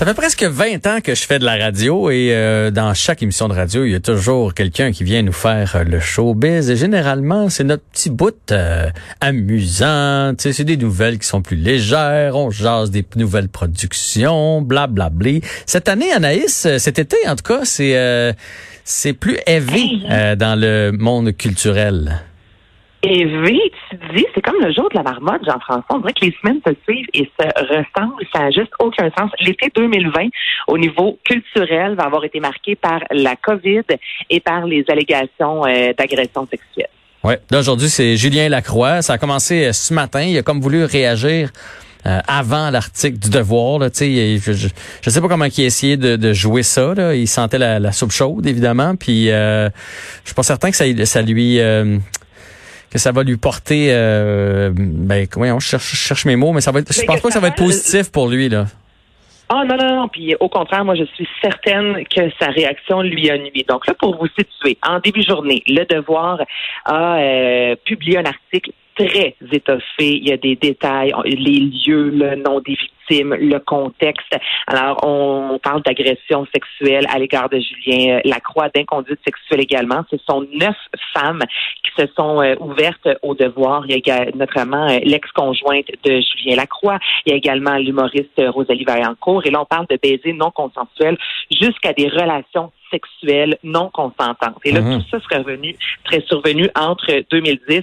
Ça fait presque 20 ans que je fais de la radio et euh, dans chaque émission de radio, il y a toujours quelqu'un qui vient nous faire euh, le showbiz et généralement, c'est notre petit bout euh, amusant, c'est des nouvelles qui sont plus légères, on jase des nouvelles productions, blablabla. Cette année Anaïs, cet été en tout cas, c'est c'est plus élevé dans le monde culturel. V, tu dis, c'est comme le jour de la marmotte, Jean-François. On dirait que les semaines se suivent et se ressemblent. Ça n'a juste aucun sens. L'été 2020, au niveau culturel, va avoir été marqué par la COVID et par les allégations euh, d'agression sexuelle. Oui. Aujourd'hui, c'est Julien Lacroix. Ça a commencé euh, ce matin. Il a comme voulu réagir. Euh, avant l'article du Devoir, là, je, je, je sais pas comment il a essayé de, jouer ça. Là. Il sentait la, soupe chaude, évidemment. Puis, euh, je suis pas certain que ça, ça lui que ça va lui porter euh, ben comment on cherche, cherche mes mots mais ça va être, je pense pas que ça va être positif pour lui là. Ah non, non, non. Puis au contraire, moi, je suis certaine que sa réaction lui a nuit. Donc là, pour vous situer, en début de journée, Le Devoir a euh, publié un article très étoffé. Il y a des détails, les lieux, le nom des victimes, le contexte. Alors, on parle d'agression sexuelle à l'égard de Julien euh, Lacroix, d'inconduite sexuelle également. Ce sont neuf femmes qui se sont euh, ouvertes au devoir. Il y a notamment euh, l'ex-conjointe de Julien Lacroix. Il y a également l'humoriste Rosalie Vaillancourt. Et là, on parle de baisers non consensuels jusqu'à des relations sexuelle non consentante. Et là, mhm. tout ça serait revenu, très survenu entre 2010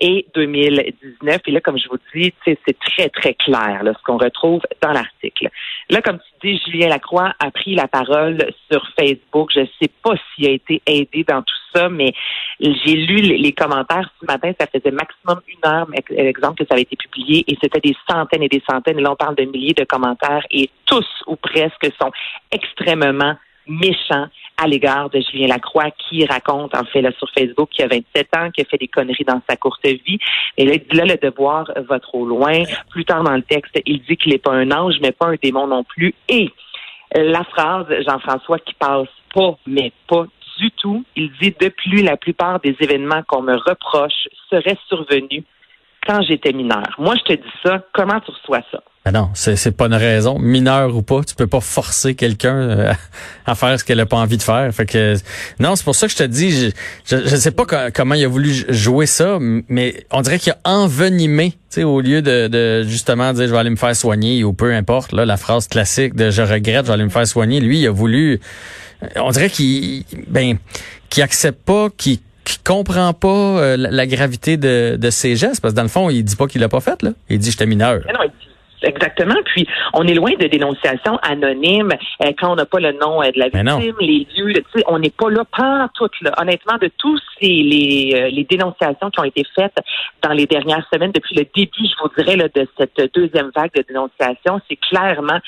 et 2019. Et là, comme je vous dis, c'est très, très clair là, ce qu'on retrouve dans l'article. Là, comme tu dis, Julien Lacroix a pris la parole sur Facebook. Je ne sais pas s'il a été aidé dans tout ça, mais j'ai lu les, commentaires ce matin. Ça faisait maximum une heure, exemple, que ça avait été publié, et c'était des centaines et des centaines. Et là, on parle de milliers de commentaires, et tous ou presque sont extrêmement méchants à l'égard de Julien Lacroix qui raconte en fait là, sur Facebook qu'il a 27 ans, qu'il a fait des conneries dans sa courte vie. Et là, là, le devoir va trop loin. Plus tard dans le texte, il dit qu'il n'est pas un ange, mais pas un démon non plus. Et la phrase, Jean-François, qui passe pas, mais pas du tout, il dit depuis la plupart des événements qu'on me reproche seraient survenus quand j'étais mineur. Moi, je te dis ça, comment tu reçois ça? Ben non, c'est c'est pas une raison, mineur ou pas, tu peux pas forcer quelqu'un euh, à faire ce qu'elle a pas envie de faire. Fait que non, c'est pour ça que je te dis, je je, sais pas comment il a voulu jouer ça, mais on dirait qu'il a envenimé, tu sais, au lieu de, de justement dire je vais aller me faire soigner ou peu importe là, la phrase classique de je regrette, je vais aller me faire soigner. Lui, il a voulu, on dirait qu'il ben qu'il accepte pas, qu'il qui comprend pas euh, la, gravité de, de ses gestes parce que dans le fond il dit pas qu'il l'a pas fait là. Il dit j'étais mineur Exactement. Puis, on est loin de dénonciations anonymes euh, quand on n'a pas le nom euh, de la victime, les lieux. On n'est pas là, pas tout. Là. Honnêtement, de tous ces, les, euh, les dénonciations qui ont été faites dans les dernières semaines, depuis le début, je vous dirais, là, de cette deuxième vague de dénonciations, c'est clairement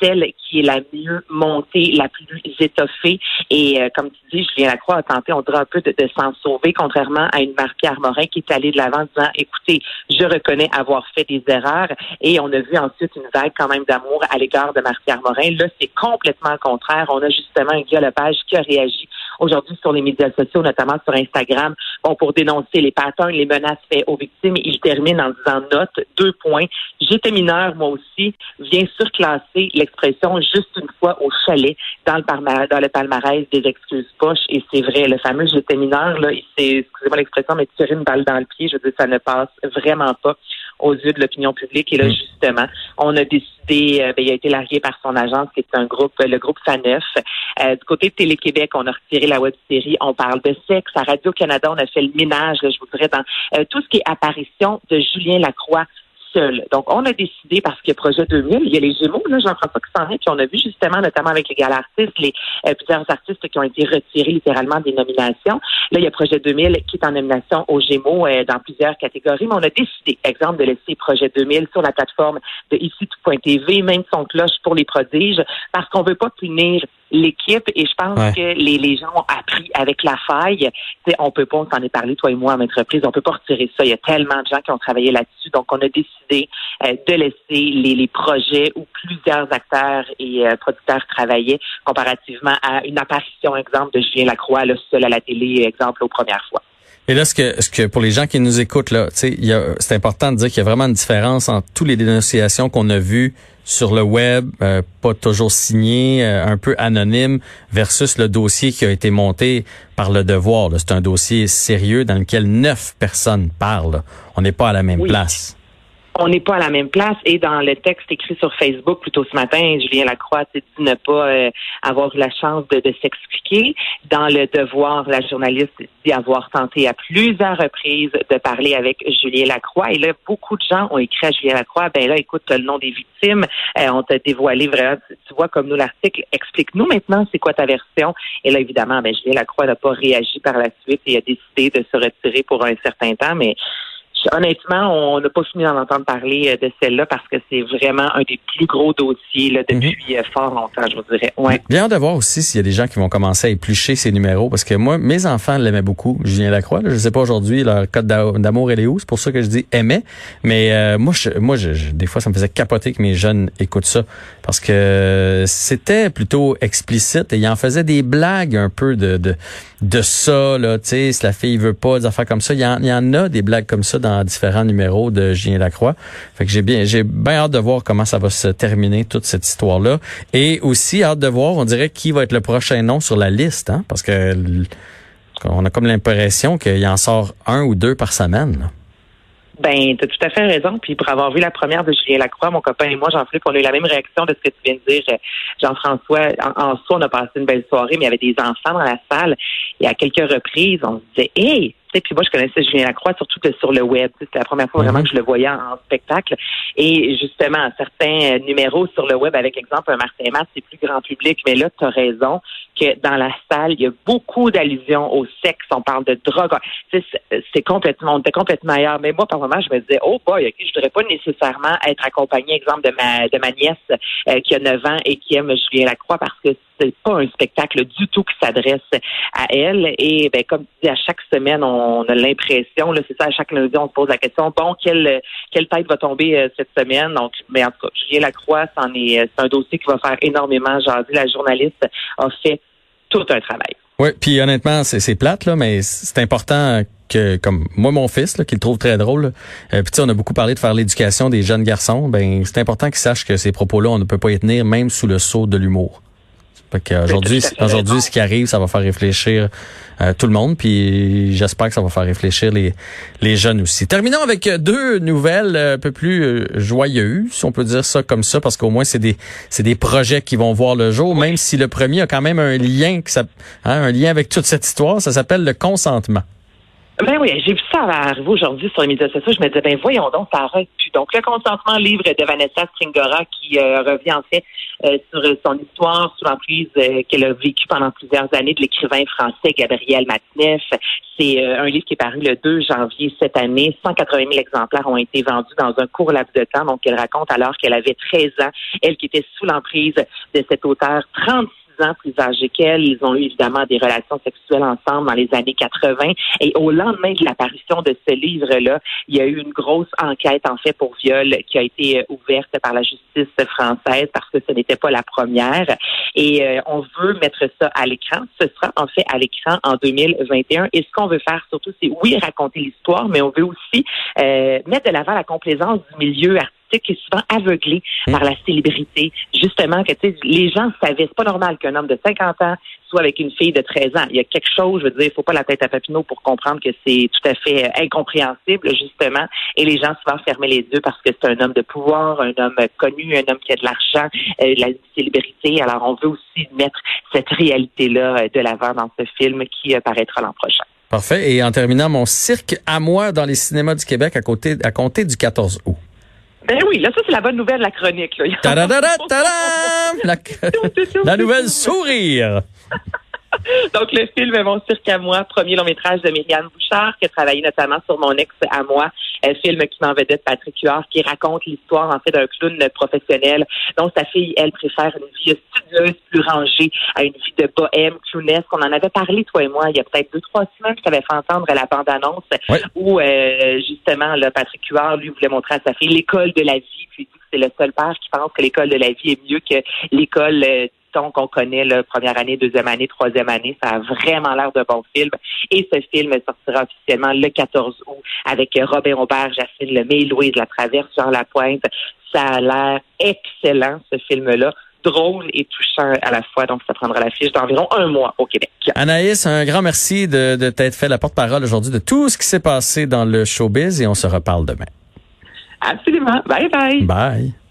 celle qui est la mieux montée, la plus étoffée. Et comme tu dis, Julien Lacroix a tenté, on dirait un peu de, de s'en sauver, contrairement à une Marie-Pierre Morin qui est allée de l'avant en disant, écoutez, je reconnais avoir fait des erreurs. Et on a vu ensuite une vague quand même d'amour à l'égard de Marie-Pierre Morin. Là, c'est complètement le contraire. On a justement un Guy Lepage qui a réagi aujourd'hui sur les médias sociaux, notamment sur Instagram, bon, pour dénoncer les patterns, les menaces faites aux victimes. Il termine en disant note, deux points. J'étais mineur, moi aussi, vient surclasser l'expression juste une fois au chalet dans le, dans le palmarès des excuses poches. Et c'est vrai, le fameux j'étais mineur, là, c'est, excusez-moi l'expression, mais tirer une balle dans le pied, je veux dire, ça ne passe vraiment pas aux yeux de l'opinion publique. Et là, mm. justement, on a décidé, euh, ben, il a été largué par son agence, qui est un groupe, le groupe Faneuf. Euh, du côté de Télé-Québec, on a retiré la web série On parle de sexe. À Radio-Canada, on a fait le ménage, je vous dirais, dans euh, tout ce qui est apparition de Julien Lacroix donc, on a décidé, parce qu'il y a Projet 2000, il y a les Gémeaux, là, Jean-François qui s'en puis on a vu justement, notamment avec les gars artistes, les euh, plusieurs artistes qui ont été retirés littéralement des nominations. Là, il y a Projet 2000 qui est en nomination aux Gémeaux euh, dans plusieurs catégories, mais on a décidé, exemple, de laisser Projet 2000 sur la plateforme de ici tout.tv, même son cloche pour les prodiges, parce qu'on veut pas punir l'équipe et je pense que les, les gens ont appris avec la faille. T'sais, on peut pas, on s'en est parlé, toi et moi, à maintes reprises, on peut pas retirer ça. Il y a tellement de gens qui ont travaillé là-dessus. Donc, on a décidé euh, de laisser les, les, projets où plusieurs acteurs et euh, producteurs travaillaient comparativement à une apparition, exemple, de Julien Lacroix, le seul à la télé, exemple, aux premières fois. Et là, ce que, ce que pour les gens qui nous écoutent là, c'est important de dire qu'il y a vraiment une différence entre toutes les dénonciations qu'on a vues sur le web, euh, pas toujours signé, euh, un peu anonyme, versus le dossier qui a été monté par le Devoir. C'est un dossier sérieux dans lequel neuf personnes parlent. On n'est pas à la même place on n'est pas à la même place. Et dans le texte écrit sur Facebook plutôt ce matin, Julien Lacroix dit ne pas euh, avoir eu la chance de, s'expliquer. Dans le devoir, la journaliste dit avoir tenté à plusieurs reprises de parler avec Julien Lacroix. Et là, beaucoup de gens ont écrit à Julien Lacroix, ben là, écoute, le nom des victimes, euh, on t'a dévoilé vraiment, tu vois, comme nous l'article, explique-nous maintenant c'est quoi ta version? Et là, évidemment, ben, Julien Lacroix n'a pas réagi par la suite et a décidé de se retirer pour un certain temps, mais honnêtement, on n'a pas fini d'en entendre parler euh, de celle-là parce que c'est vraiment un des plus gros dossiers là, depuis mhm. euh, fort longtemps, je vous dirais. Ouais. Bien de voir aussi s'il y a des gens qui vont commencer à éplucher ces numéros parce que moi, mes enfants l'aimaient beaucoup. Julien Lacroix, là, je sais pas aujourd'hui leur code d'amour et les où, c'est pour ça que je dis aimait. Mais euh, moi, je, moi, je, des fois, ça me faisait capoter que mes jeunes écoutent ça parce que c'était plutôt explicite et il en faisait des blagues un peu de de, de ça là. Tu sais, si la fille veut pas des affaires comme ça, il y en, il y en a des blagues comme ça dans différents numéros de Julien Lacroix. Fait que j'ai bien, j'ai bien hâte de voir comment ça va se terminer toute cette histoire-là. Et aussi hâte de voir, on dirait qui va être le prochain nom sur la liste, hein, parce que on a comme l'impression qu'il en sort un ou deux par semaine. Ben, tu as tout à fait raison. Puis pour avoir vu la première de Julien Lacroix, mon copain et moi, Jean-Philippe, on a eu la même réaction de ce que tu viens de dire, Jean-François. En, en soi, on a passé une belle soirée, mais il y avait des enfants dans la salle. Et à quelques reprises, on se disait, hey, puis moi, je connaissais Julien Lacroix surtout que sur le web. C'était la première fois vraiment mhm. que je le voyais en, spectacle. Et justement, certains euh, numéros sur le web, avec exemple un Martin Matt, c'est plus grand public, mais là, tu as raison que dans la salle, il y a beaucoup d'allusions au sexe. On parle de drogue. C'est complètement, on était complètement ailleurs. Mais moi, par moment, je me disais, oh boy, ok, je voudrais pas nécessairement être accompagné, exemple, de ma, de ma nièce euh, qui a 9 ans et qui aime Julien Lacroix parce que c'est pas un spectacle du tout qui s'adresse à elle. Et ben, comme tu dis, à chaque semaine, on a l'impression, là, c'est ça, à chaque lundi, on se pose la question, bon, quelle, quelle tête va tomber euh, cette semaine? Donc, mais en tout cas, Julien Lacroix, c'en est, euh, c'est un dossier qui va faire énormément jaser. La journaliste a fait tout un travail. Oui, puis honnêtement, c'est plate, là, mais c'est important que, comme moi, mon fils, là, qui le trouve très drôle, euh, puis on a beaucoup parlé de faire l'éducation des jeunes garçons, ben c'est important qu'ils sachent que ces propos-là, on ne peut pas y tenir, même sous le sceau de l'humour. Aujourd'hui, aujourd'hui, ce qui arrive, ça va faire réfléchir euh, tout le monde, puis j'espère que ça va faire réfléchir les, les jeunes aussi. Terminons avec deux nouvelles un peu plus euh, joyeuses, si on peut dire ça comme ça, parce qu'au moins c'est des c'est des projets qui vont voir le jour, même si le premier a quand même un lien, que ça, hein, un lien avec toute cette histoire. Ça s'appelle le consentement. Ben oui, j'ai vu ça arriver aujourd'hui sur les médias sociaux. Je me disais, ben voyons donc, ça arrête plus. Donc, le consentement livre de Vanessa Stringora qui euh, revient en fait euh, sur son histoire sous l'emprise euh, qu'elle a vécue pendant plusieurs années de l'écrivain français Gabriel Matineff. C'est un livre qui est paru le 2 janvier cette année. 180 000 exemplaires ont été vendus dans un court laps de temps. Donc, elle raconte alors qu'elle avait 13 ans, elle qui était sous l'emprise de cet auteur 36 ans. Ils ont eu évidemment des relations sexuelles ensemble dans les années 80. Et au lendemain de l'apparition de ce livre-là, il y a eu une grosse enquête en fait pour viol qui a été euh, ouverte par la justice française parce que ce n'était pas la première. Et euh, on veut mettre ça à l'écran. Ce sera en fait à l'écran en 2021. Et ce qu'on veut faire surtout, c'est oui raconter l'histoire, mais on veut aussi euh, mettre de l'avant la complaisance du milieu artistique qui est souvent aveuglé hmm. par la célébrité. Justement, que les gens savaient, c'est pas normal qu'un homme de 50 ans soit avec une fille de 13 ans. Il y a quelque chose, je veux dire, il faut pas la tête à Papineau pour comprendre que c'est tout à fait euh, incompréhensible, justement. Et les gens souvent fermer les yeux parce que c'est un homme de pouvoir, un homme connu, un homme qui a de l'argent, euh, la célébrité. Alors, on veut aussi mettre cette réalité-là euh, de l'avant dans ce film qui apparaîtra l'an prochain. Parfait. Et en terminant, mon cirque à moi dans les cinémas du Québec à, côté, à compter du 14 août. Ben oui, là, ça, c'est la bonne nouvelle de la chronique. Là. La, la nouvelle sourire. Donc, le film Mon cirque à moi, premier long métrage de Myriam Bouchard, qui a travaillé notamment sur Mon ex à moi, un film qui m'en vedette Patrick Huard, qui raconte l'histoire, en fait, d'un clown professionnel dont sa fille, elle, préfère une vie studieuse, plus rangée, à une vie de bohème, clownesque. On en avait parlé, toi et moi, il y a peut-être deux, trois semaines, je t'avais fait entendre la bande-annonce où, euh, justement, là, Patrick Huard, lui, voulait montrer à sa fille l'école de la vie, puis il dit que c'est le seul père qui pense que l'école de la vie est mieux que l'école euh, qu'on connaît, la première année, deuxième année, troisième année. Ça a vraiment l'air de bon film. Et ce film sortira officiellement le 14 août avec Robin Aubert, Jacqueline Lemay, Louise Latraverse sur la pointe. Ça a l'air excellent, ce film-là drôle et touchant à la fois. Donc, ça prendra la fiche d'environ un mois au Québec. Anaïs, un grand merci de, de t'être fait la porte-parole aujourd'hui de tout ce qui s'est passé dans le showbiz et on se reparle demain. Absolument. Bye bye. Bye.